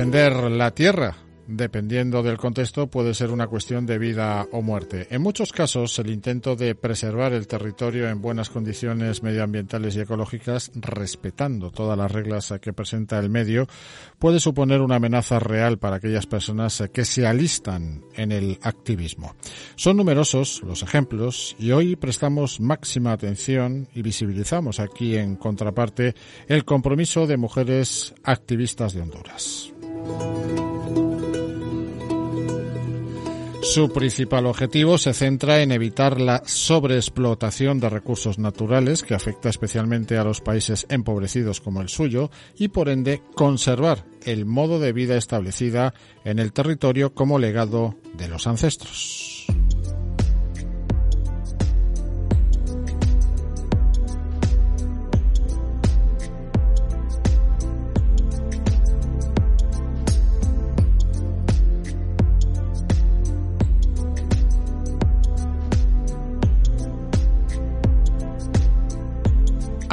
Defender la tierra dependiendo del contexto, puede ser una cuestión de vida o muerte. En muchos casos, el intento de preservar el territorio en buenas condiciones medioambientales y ecológicas, respetando todas las reglas que presenta el medio, puede suponer una amenaza real para aquellas personas que se alistan en el activismo. Son numerosos los ejemplos y hoy prestamos máxima atención y visibilizamos aquí en contraparte el compromiso de mujeres activistas de Honduras. Su principal objetivo se centra en evitar la sobreexplotación de recursos naturales que afecta especialmente a los países empobrecidos como el suyo y por ende conservar el modo de vida establecida en el territorio como legado de los ancestros.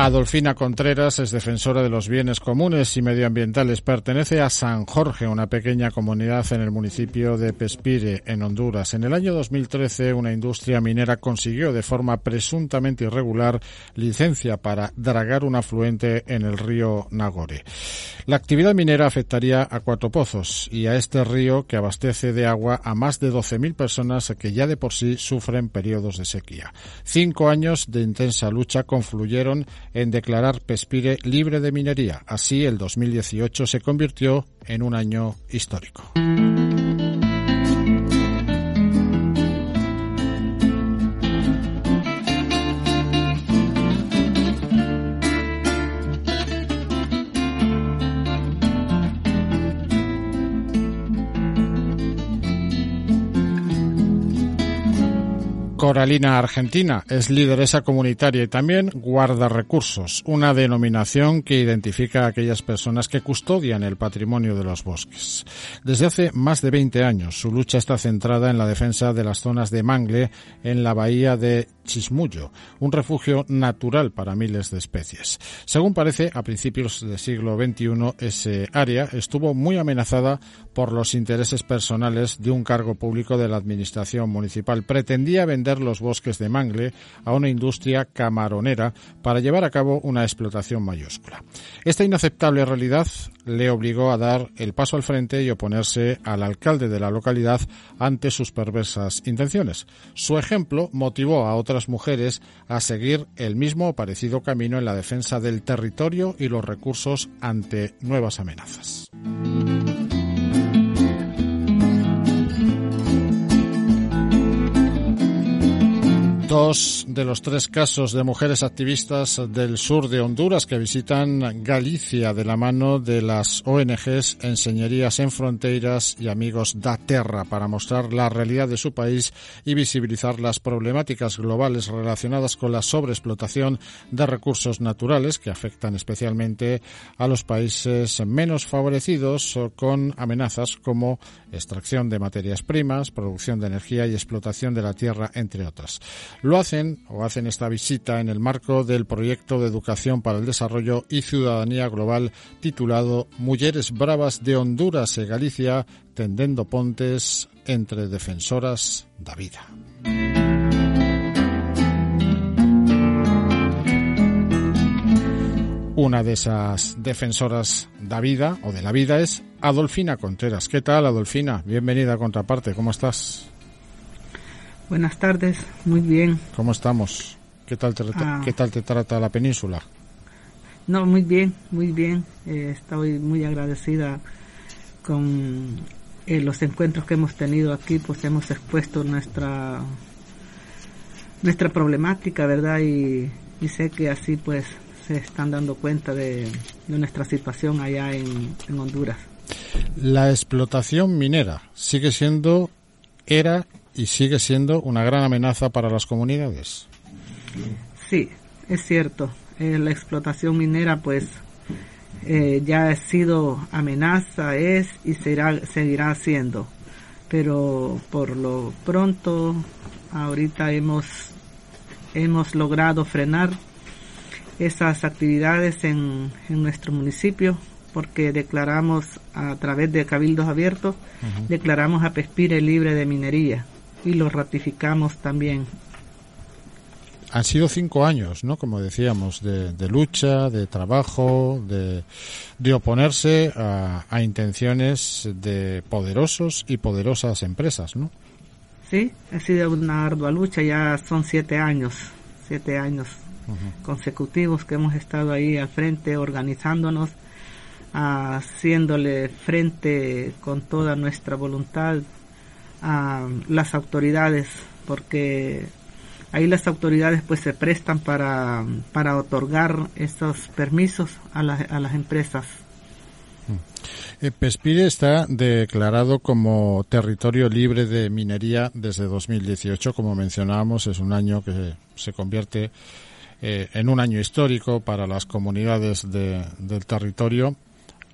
Adolfina Contreras es defensora de los bienes comunes y medioambientales. Pertenece a San Jorge, una pequeña comunidad en el municipio de Pespire, en Honduras. En el año 2013, una industria minera consiguió de forma presuntamente irregular licencia para dragar un afluente en el río Nagore. La actividad minera afectaría a cuatro pozos y a este río que abastece de agua a más de 12.000 personas que ya de por sí sufren periodos de sequía. Cinco años de intensa lucha confluyeron en declarar Pespire libre de minería. Así, el 2018 se convirtió en un año histórico. Coralina Argentina es lideresa comunitaria y también guarda recursos, una denominación que identifica a aquellas personas que custodian el patrimonio de los bosques. Desde hace más de 20 años, su lucha está centrada en la defensa de las zonas de mangle en la bahía de Chismullo, un refugio natural para miles de especies. Según parece, a principios del siglo XXI, ese área estuvo muy amenazada por los intereses personales de un cargo público de la administración municipal. Pretendía vender los bosques de mangle a una industria camaronera para llevar a cabo una explotación mayúscula. Esta inaceptable realidad le obligó a dar el paso al frente y oponerse al alcalde de la localidad ante sus perversas intenciones. Su ejemplo motivó a otras mujeres a seguir el mismo o parecido camino en la defensa del territorio y los recursos ante nuevas amenazas. Dos de los tres casos de mujeres activistas del sur de Honduras que visitan Galicia de la mano de las ONGs Enseñerías en Fronteras y Amigos da Terra para mostrar la realidad de su país y visibilizar las problemáticas globales relacionadas con la sobreexplotación de recursos naturales que afectan especialmente a los países menos favorecidos con amenazas como extracción de materias primas, producción de energía y explotación de la tierra, entre otras. Lo hacen o hacen esta visita en el marco del proyecto de educación para el desarrollo y ciudadanía global titulado Mujeres Bravas de Honduras y Galicia tendendo pontes entre defensoras da vida. Una de esas defensoras da vida o de la vida es Adolfina Contreras. ¿Qué tal, Adolfina? Bienvenida a Contraparte. ¿Cómo estás? Buenas tardes, muy bien. ¿Cómo estamos? ¿Qué tal te, ah. ¿qué tal te trata la península? No, muy bien, muy bien. Eh, estoy muy agradecida con eh, los encuentros que hemos tenido aquí, pues hemos expuesto nuestra nuestra problemática, ¿verdad? Y, sé que así pues se están dando cuenta de, nuestra situación allá en, en Honduras. La explotación minera sigue siendo, era y sigue siendo una gran amenaza para las comunidades. Sí, es cierto. Eh, la explotación minera, pues, eh, ya ha sido amenaza, es y será, seguirá siendo. Pero por lo pronto, ahorita hemos, hemos logrado frenar esas actividades en, en nuestro municipio porque declaramos a través de cabildos abiertos, declaramos a Pespire libre de minería y lo ratificamos también. Han sido cinco años, ¿no? Como decíamos, de, lucha, de trabajo, de, de oponerse a, a, intenciones de poderosos y poderosas empresas, ¿no? Sí, ha sido una ardua lucha, ya son siete años, siete años consecutivos que hemos estado ahí al frente organizándonos, haciéndole frente con toda nuestra voluntad a las autoridades, porque ahí las autoridades pues se prestan para, para otorgar estos permisos a, a las empresas. Eh, Pespire está declarado como territorio libre de minería desde 2018, como mencionábamos, es un año que se convierte eh, en un año histórico para las comunidades del territorio.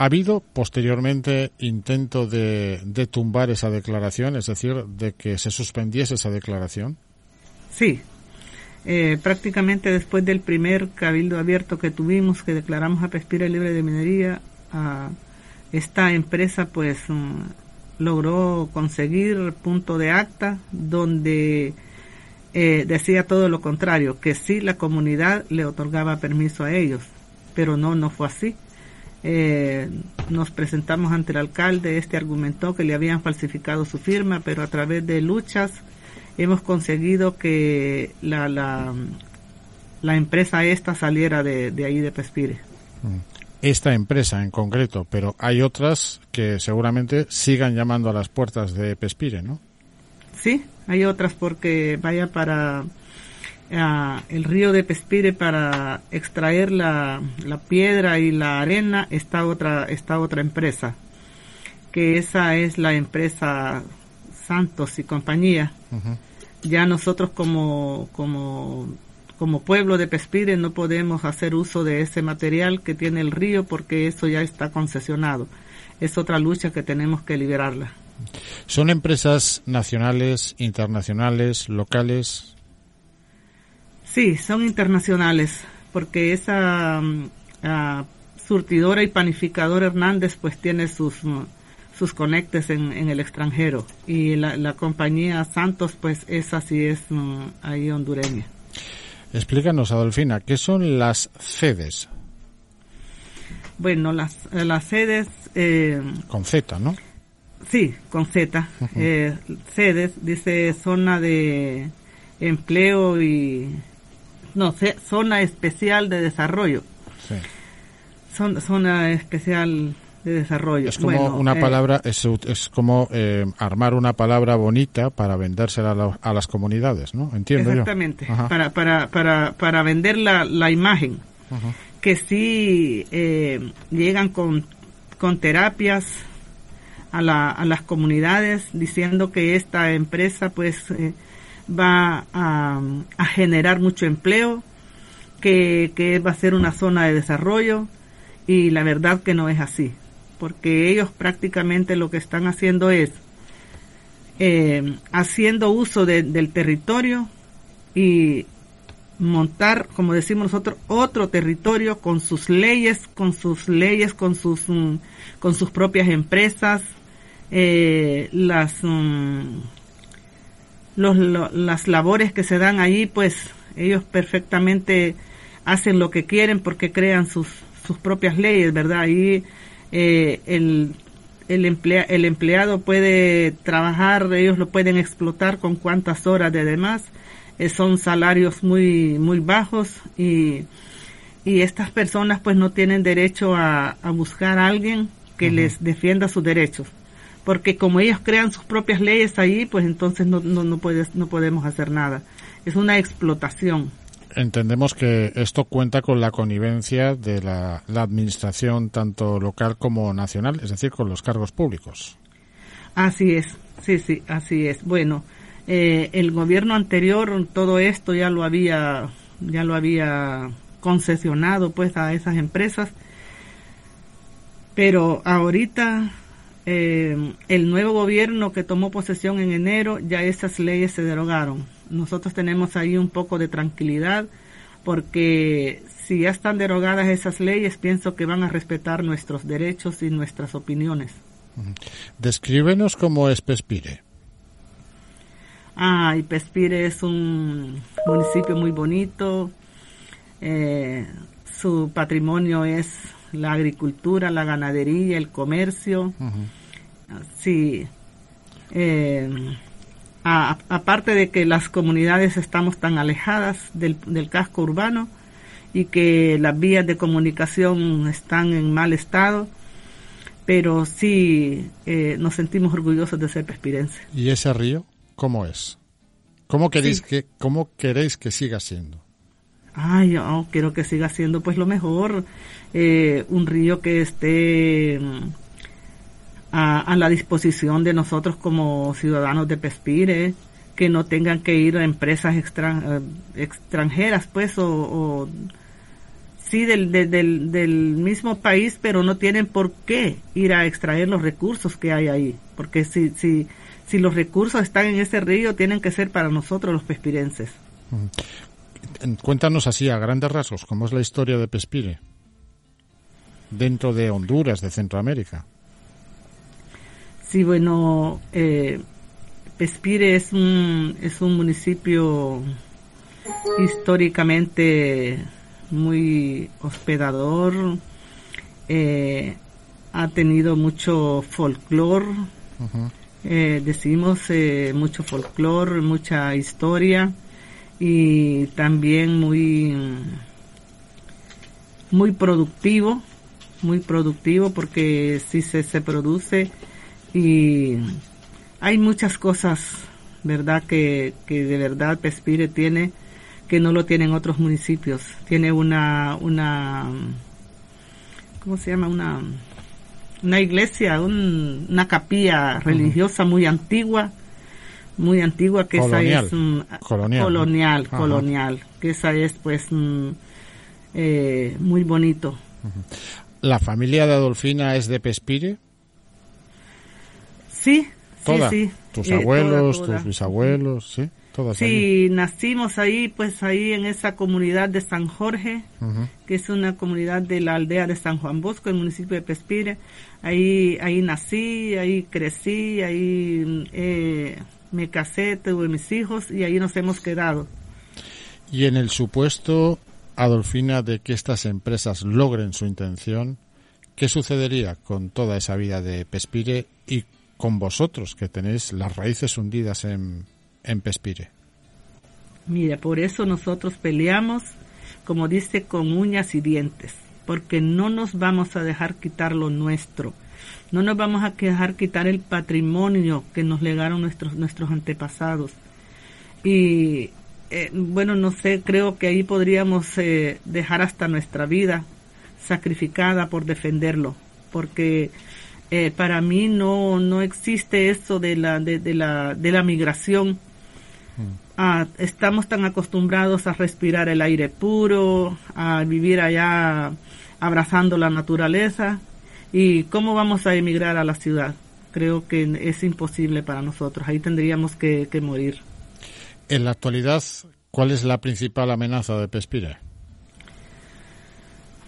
¿Ha habido posteriormente intento de, tumbar esa declaración, es decir, de que se suspendiese esa declaración? Sí, eh, prácticamente después del primer cabildo abierto que tuvimos, que declaramos a Pespira libre de minería, esta empresa pues mm, logró conseguir punto de acta donde eh, decía todo lo contrario, que sí la comunidad le otorgaba permiso a ellos, pero no, no fue así. Eh, nos presentamos ante el alcalde, este argumentó que le habían falsificado su firma, pero a través de luchas hemos conseguido que la, la, la empresa esta saliera de, de ahí de Pespire. Mm. Esta empresa en concreto, pero hay otras que seguramente sigan llamando a las puertas de Pespire, ¿no? Sí, hay otras porque vaya para el río de Pespire para extraer la, piedra y la arena está otra está otra empresa que esa es la empresa Santos y compañía. Ya nosotros como como como pueblo de Pespire no podemos hacer uso de ese material que tiene el río porque eso ya está concesionado. Es otra lucha que tenemos que liberarla. ¿Son empresas nacionales, internacionales, locales? Sí, son internacionales, porque esa mm, surtidora y panificadora Hernández pues tiene sus, mm, sus conectes en, el extranjero y la, compañía Santos pues esa sí es mm, ahí hondureña. Explícanos, Adolfina, ¿qué son las sedes? Bueno, las, las sedes... Eh, Con Z, ¿no? Sí, con Z. Eh, sedes, dice zona de empleo y... No, zona especial de desarrollo. Sí. zona especial de desarrollo. Es como una eh, palabra, es, es como eh, armar una palabra bonita para vendérsela a, las comunidades, ¿no? Entiendo Exactamente, para, para, para, para vender la, la imagen. Que sí llegan con, con terapias a, la, a las comunidades diciendo que esta empresa pues eh, va a, a, generar mucho empleo, que, que va a ser una zona de desarrollo y la verdad que no es así, porque ellos prácticamente lo que están haciendo es eh, haciendo uso del territorio y montar, como decimos nosotros, otro territorio con sus leyes, con sus leyes, con sus, mm, con sus propias empresas, eh, las, mm, los, las labores que se dan allí, pues ellos perfectamente hacen lo que quieren porque crean sus, sus propias leyes, ¿verdad? Ahí eh, el, el, emplea, el empleado puede trabajar, ellos lo pueden explotar con cuantas horas de demás, eh, son salarios muy, muy bajos y, y estas personas pues no tienen derecho a, a buscar a alguien que les defienda sus derechos porque como ellos crean sus propias leyes ahí, pues entonces no, no, no, puedes, no podemos hacer nada. Es una explotación. Entendemos que esto cuenta con la connivencia de la, administración tanto local como nacional, es decir, con los cargos públicos. Así es, sí, sí, así es. Bueno, eh, el gobierno anterior todo esto ya lo había, ya lo había concesionado pues a esas empresas, pero ahorita eh, el nuevo gobierno que tomó posesión en enero, ya esas leyes se derogaron. Nosotros tenemos ahí un poco de tranquilidad porque si ya están derogadas esas leyes, pienso que van a respetar nuestros derechos y nuestras opiniones. Descríbenos cómo es Pespire. Ah, y Pespire es un municipio muy bonito. Eh, su patrimonio es la agricultura, la ganadería, el comercio. Sí. Eh, aparte de que las comunidades estamos tan alejadas del, casco urbano y que las vías de comunicación están en mal estado, pero sí eh, nos sentimos orgullosos de ser pespirenses. ¿Y ese río cómo es? ¿Cómo queréis, que, cómo queréis que siga siendo? Ay, yo quiero que siga siendo pues lo mejor, eh, un río que esté a, la disposición de nosotros como ciudadanos de Pespire, que no tengan que ir a empresas eh, extranjeras, pues, o, sí del, del, del, mismo país, pero no tienen por qué ir a extraer los recursos que hay ahí, porque si, si, si los recursos están en ese río, tienen que ser para nosotros los pespirenses. Cuéntanos así, a grandes rasgos, cómo es la historia de Pespire dentro de Honduras, de Centroamérica. Sí, bueno, eh, Pespire es un, es un municipio históricamente muy hospedador, eh, ha tenido mucho folclore, eh, decimos mucho folclore, mucha historia y también muy, muy productivo, muy productivo porque si se, se produce y hay muchas cosas, ¿verdad?, que, que de verdad Pespire tiene que no lo tienen otros municipios. Tiene una, una, ¿cómo se llama? Una, una iglesia, una capilla religiosa muy antigua, muy antigua, que esa es colonial, colonial, colonial, que esa es pues eh, muy bonito. ¿La familia de Adolfina es de Pespire? Sí, sí, sí. ¿Tus eh, abuelos, tus bisabuelos, sí? Todas sí, nacimos ahí, pues ahí en esa comunidad de San Jorge, que es una comunidad de la aldea de San Juan Bosco, el municipio de Pespire. Ahí, ahí nací, ahí crecí, ahí eh, me casé, tuve mis hijos y ahí nos hemos quedado. Y en el supuesto, Adolfina, de que estas empresas logren su intención, ¿qué sucedería con toda esa vida de Pespire y con vosotros, que tenéis las raíces hundidas en, en Pespire. Mira, por eso nosotros peleamos, como dice, con uñas y dientes, porque no nos vamos a dejar quitar lo nuestro, no nos vamos a dejar quitar el patrimonio que nos legaron nuestros, nuestros antepasados. Y eh, bueno, no sé, creo que ahí podríamos eh, dejar hasta nuestra vida sacrificada por defenderlo, porque eh, para mí no, no existe eso de la, de, la, de la migración. Mm. Ah, estamos tan acostumbrados a respirar el aire puro, a vivir allá abrazando la naturaleza. ¿Y cómo vamos a emigrar a la ciudad? Creo que es imposible para nosotros. Ahí tendríamos que, morir. En la actualidad, ¿cuál es la principal amenaza de Pespira?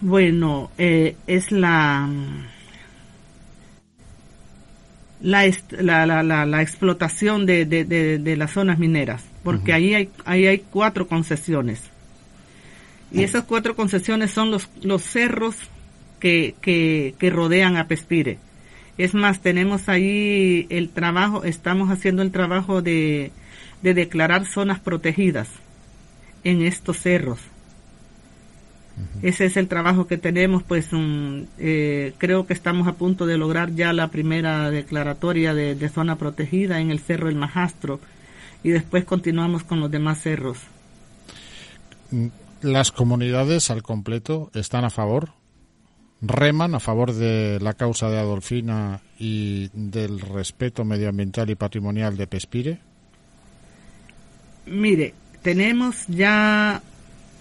Bueno, eh, es la la, la, la, la explotación de, de, de, las zonas mineras, porque ahí, hay, ahí hay cuatro concesiones. Y esas cuatro concesiones son los, los cerros que, que, que rodean a Pespire. Es más, tenemos ahí el trabajo, estamos haciendo el trabajo de, de declarar zonas protegidas en estos cerros. Ese es el trabajo que tenemos, pues eh, creo que estamos a punto de lograr ya la primera declaratoria de, zona protegida en el Cerro El Majastro y después continuamos con los demás cerros. ¿Las comunidades al completo están a favor? ¿Reman a favor de la causa de Adolfina y del respeto medioambiental y patrimonial de Pespire? Mire, tenemos ya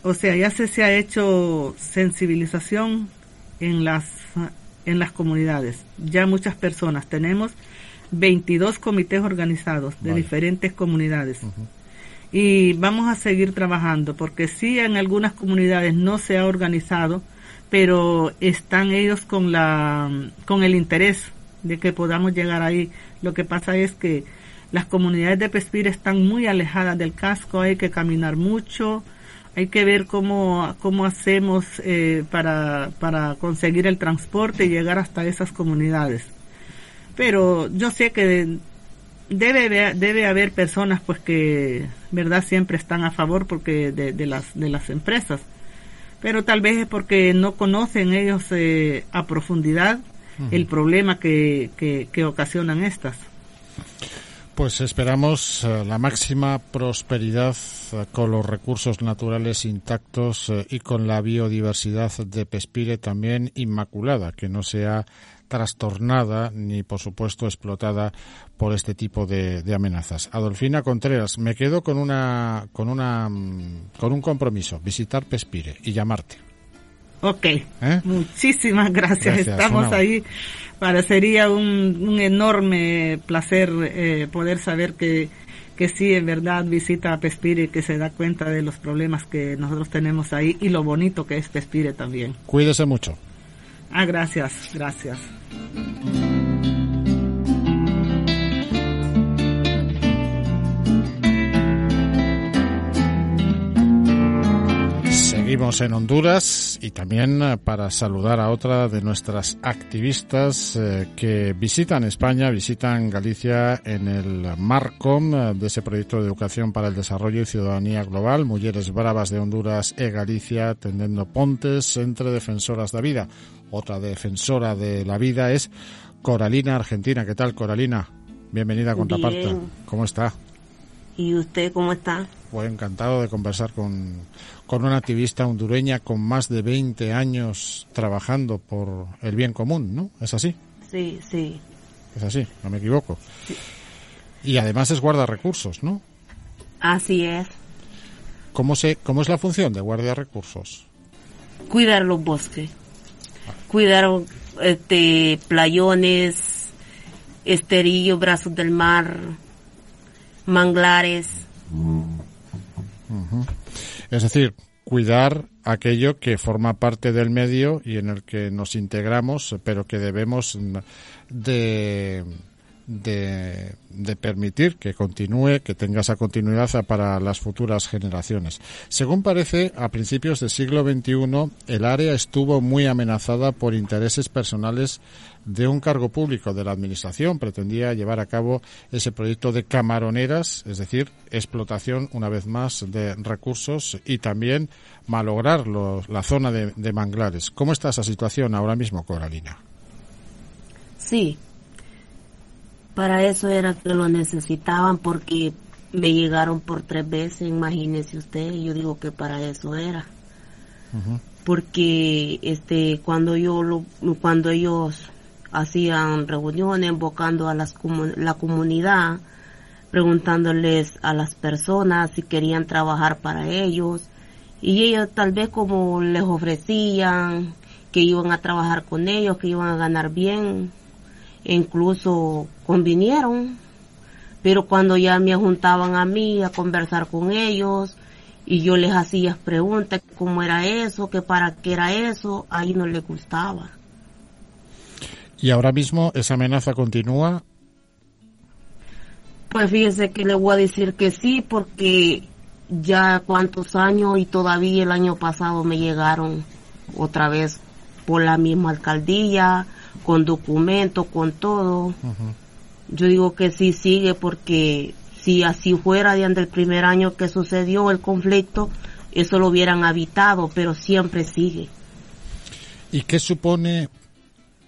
o sea, ya se, se ha hecho sensibilización en las, en las comunidades. Ya muchas personas. Tenemos 22 comités organizados de diferentes comunidades. y vamos a seguir trabajando porque sí en algunas comunidades no se ha organizado, pero están ellos con la con el interés de que podamos llegar ahí. Lo que pasa es que las comunidades de Pespire están muy alejadas del casco, hay que caminar mucho, hay que ver cómo, cómo hacemos eh, para, para conseguir el transporte y llegar hasta esas comunidades. Pero yo sé que debe, debe haber personas pues que, verdad, siempre están a favor porque de las, de las empresas. Pero tal vez es porque no conocen ellos eh, a profundidad el problema que, que, que ocasionan estas. Pues esperamos eh, la máxima prosperidad eh, con los recursos naturales intactos eh, y con la biodiversidad de Pespire también inmaculada, que no sea trastornada ni, por supuesto, explotada por este tipo de, de, amenazas. Adolfina Contreras, me quedo con una, con una, mm, con un compromiso, visitar Pespire y llamarte. Ok, muchísimas gracias. gracias Estamos ahí parecería un, un enorme placer eh, poder saber que, que sí, en verdad visita a Pespire y que se da cuenta de los problemas que nosotros tenemos ahí y lo bonito que es Pespire también. Cuídese mucho. Ah, gracias, gracias. Seguimos en Honduras y también eh, para saludar a otra de nuestras activistas eh, que visitan España, visitan Galicia en el marco eh, de ese proyecto de educación para el desarrollo y ciudadanía global, Mujeres Bravas de Honduras e Galicia, tendiendo pontes entre defensoras de la vida. Otra defensora de la vida es Coralina Argentina. ¿Qué tal, Coralina? Bienvenida a Contraparte. ¿Cómo está? ¿Y usted cómo está? Pues encantado de conversar con, con una activista hondureña con más de 20 años trabajando por el bien común, ¿no? ¿Es así? Sí, sí. Es así, no me equivoco. Sí. Y además es guarda recursos, ¿no? Así es. ¿Cómo, se, ¿Cómo es la función de guardia recursos? Cuidar los bosques. Cuidar este, playones, esterillos, brazos del mar, manglares. Es decir, cuidar aquello que forma parte del medio y en el que nos integramos, pero que debemos de, de, de, permitir que continúe, que tenga esa continuidad para las futuras generaciones. Según parece, a principios del siglo XXI, el área estuvo muy amenazada por intereses personales de un cargo público de la Administración. Pretendía llevar a cabo ese proyecto de camaroneras, es decir, explotación, una vez más, de recursos y también malograr la zona de, de manglares. ¿Cómo está esa situación ahora mismo, Coralina? Sí, para eso era que lo necesitaban porque me llegaron por tres veces, imagínese usted, yo digo que para eso era. Uh -huh. Porque este cuando yo lo, cuando ellos hacían reuniones invocando a las la comunidad, preguntándoles a las personas si querían trabajar para ellos y ellos tal vez como les ofrecían que iban a trabajar con ellos, que iban a ganar bien, incluso convinieron, pero cuando ya me juntaban a mí a conversar con ellos y yo les hacía preguntas cómo era eso, que para qué era eso, ahí no les gustaba. ¿Y ahora mismo esa amenaza continúa? Pues fíjese que le voy a decir que sí, porque ya cuántos años y todavía el año pasado me llegaron otra vez por la misma alcaldía, con documentos, con todo. Uh -huh. Yo digo que sí sigue porque si así fuera de el primer año que sucedió el conflicto, eso lo hubieran habitado, pero siempre sigue. ¿Y qué supone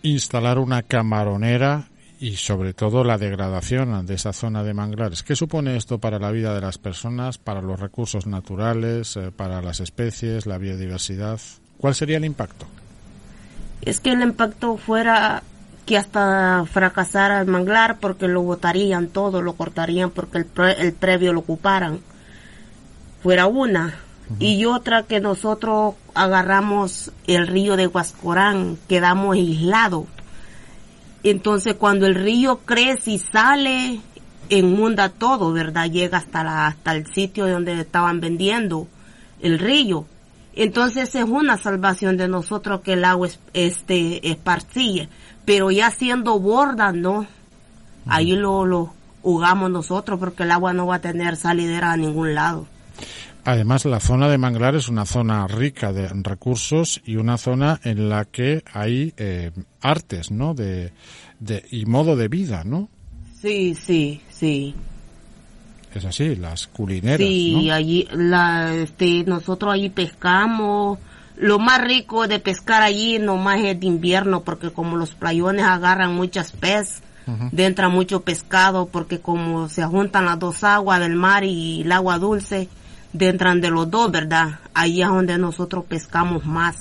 instalar una camaronera y sobre todo la degradación de esa zona de manglares? ¿Qué supone esto para la vida de las personas, para los recursos naturales, eh, para las especies, la biodiversidad? ¿Cuál sería el impacto? Es que el impacto fuera que hasta fracasara el manglar porque lo botarían todo, lo cortarían porque el, pre, el previo lo ocuparan. Fuera una. Uh -huh. Y otra que nosotros agarramos el río de Huascorán, quedamos aislados. Entonces cuando el río crece y sale, inunda todo, ¿verdad? Llega hasta, la, hasta el sitio donde estaban vendiendo el río. Entonces es una salvación de nosotros que el agua es, este, esparcilla. Pero ya siendo borda, no. Ahí lo, lo jugamos nosotros porque el agua no va a tener salidera a ningún lado. Además, la zona de manglar es una zona rica de recursos y una zona en la que hay eh, artes, ¿no? De, de, y modo de vida, ¿no? Sí, sí, sí. Es así, las culineras. Sí, allí, la, este, nosotros allí pescamos. Lo más rico de pescar allí nomás es de invierno, porque como los playones agarran muchas peces, entra mucho pescado, porque como se juntan las dos aguas del mar y el agua dulce, entran de los dos, ¿verdad? Ahí es donde nosotros pescamos más.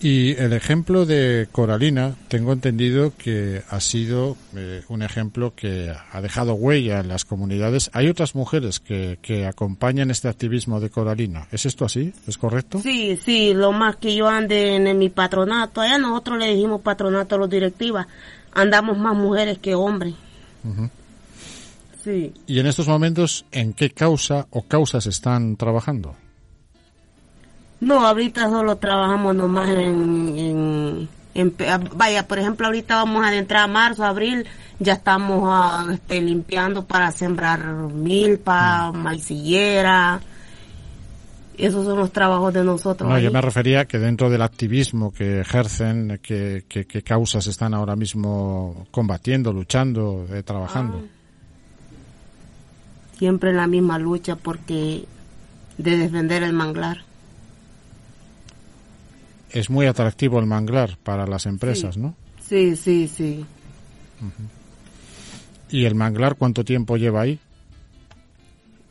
Y el ejemplo de Coralina, tengo entendido que ha sido eh, un ejemplo que ha dejado huella en las comunidades. Hay otras mujeres que, que acompañan este activismo de Coralina. ¿Es esto así? ¿Es correcto? Sí, sí, lo más que yo ande en, mi patronato, allá nosotros le dijimos patronato a los directivas, andamos más mujeres que hombres. Sí. ¿Y en estos momentos en qué causa o causas están trabajando? No, ahorita solo trabajamos nomás en, vaya, por ejemplo, ahorita vamos a entrar a marzo, abril, ya estamos ah, este, limpiando para sembrar milpa, mm. maicillera. Esos son los trabajos de nosotros. No, yo me refería que dentro del activismo que ejercen, ¿qué que, causas están ahora mismo combatiendo, luchando, eh, trabajando. Ah. Siempre en la misma lucha porque de defender el manglar es muy atractivo el manglar para las empresas, ¿no? Sí, sí, sí. ¿Y el manglar cuánto tiempo lleva ahí?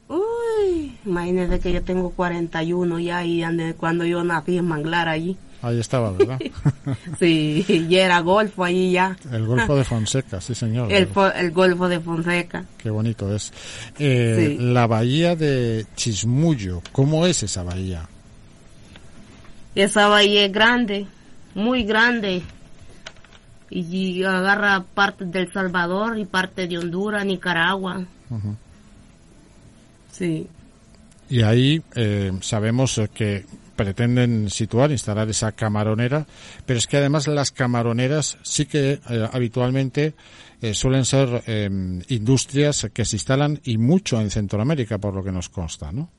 Uy, imagínese que yo tengo 41 ya y cuando yo nací en manglar allí. Ahí estaba, ¿verdad? sí, y era Golfo allí ya. El Golfo de Fonseca, sí señor. El, el Golfo de Fonseca. Qué bonito es. Eh, la bahía de Chismullo, ¿cómo es esa bahía? Esa bahía es grande, muy grande. Y agarra parte del Salvador y parte de Honduras, Nicaragua. Sí. Y ahí eh, sabemos que pretenden situar, instalar esa camaronera, pero es que además las camaroneras sí que eh, habitualmente eh, suelen ser industrias que se instalan y mucho en Centroamérica, por lo que nos consta, ¿no?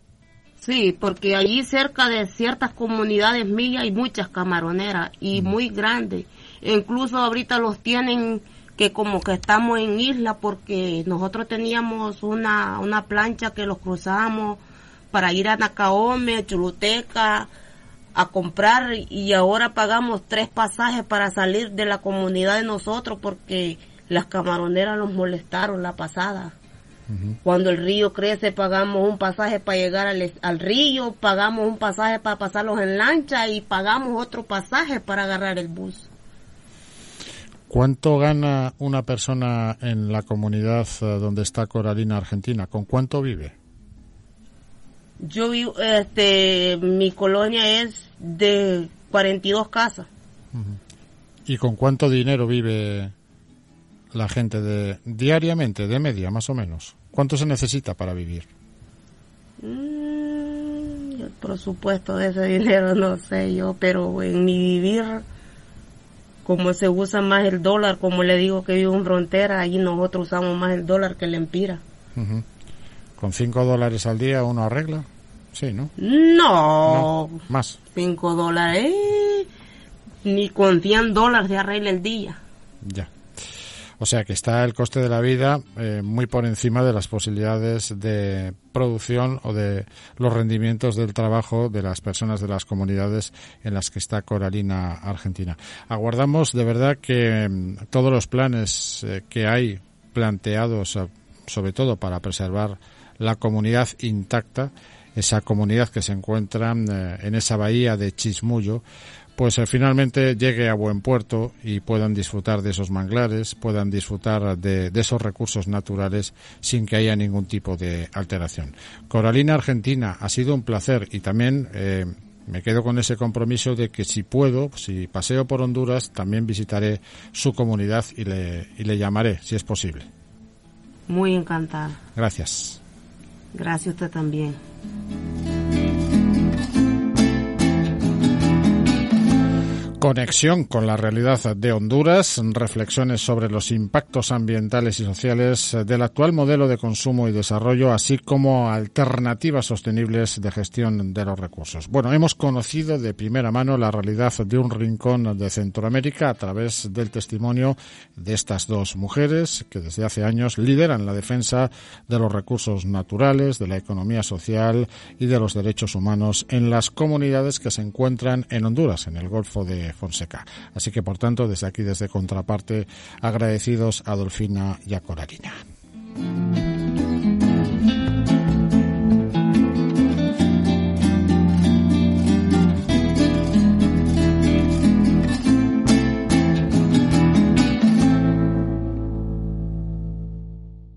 Sí, porque allí cerca de ciertas comunidades mías hay muchas camaroneras y muy grandes. incluso ahorita los tienen que como que estamos en isla porque nosotros teníamos una, una plancha que los cruzamos para ir a Nacaome, Chuluteca, a comprar y ahora pagamos tres pasajes para salir de la comunidad de nosotros porque las camaroneras nos molestaron la pasada. Cuando el río crece, pagamos un pasaje para llegar al, río, pagamos un pasaje para pasarlos en lancha y pagamos otro pasaje para agarrar el bus. ¿Cuánto gana una persona en la comunidad eh, donde está Coralina, Argentina? ¿Con cuánto vive? Yo vivo, este, mi colonia es de 42 casas. ¿Y con cuánto dinero vive la gente de diariamente, de media, más o menos? ¿Cuánto se necesita para vivir? Mm, el presupuesto de ese dinero no sé yo, pero en mi vivir, como se usa más el dólar, como le digo que vivo en frontera, ahí nosotros usamos más el dólar que la empira. ¿Con cinco dólares al día uno arregla? Sí, ¿no? No. más. Cinco dólares. Ni con 100 dólares se arregla el día. Ya. O sea que está el coste de la vida eh, muy por encima de las posibilidades de producción o de los rendimientos del trabajo de las personas de las comunidades en las que está Coralina Argentina. Aguardamos de verdad que mm, todos los planes eh, que hay planteados, eh, sobre todo para preservar la comunidad intacta, esa comunidad que se encuentra en esa bahía de Chismullo, pues eh, finalmente llegue a buen puerto y puedan disfrutar de esos manglares, puedan disfrutar de, esos recursos naturales sin que haya ningún tipo de alteración. Coralina Argentina, ha sido un placer y también eh, me quedo con ese compromiso de que si puedo, si paseo por Honduras, también visitaré su comunidad y le, y le llamaré, si es posible. Muy encantada. Gracias. Gracias a usted también. Conexión con la realidad de Honduras, reflexiones sobre los impactos ambientales y sociales del actual modelo de consumo y desarrollo, así como alternativas sostenibles de gestión de los recursos. Bueno, hemos conocido de primera mano la realidad de un rincón de Centroamérica a través del testimonio de estas dos mujeres que desde hace años lideran la defensa de los recursos naturales, de la economía social y de los derechos humanos en las comunidades que se encuentran en Honduras, en el Golfo de Fonseca. Así que, por tanto, desde aquí, desde Contraparte, agradecidos a Dolfina y a Coralina.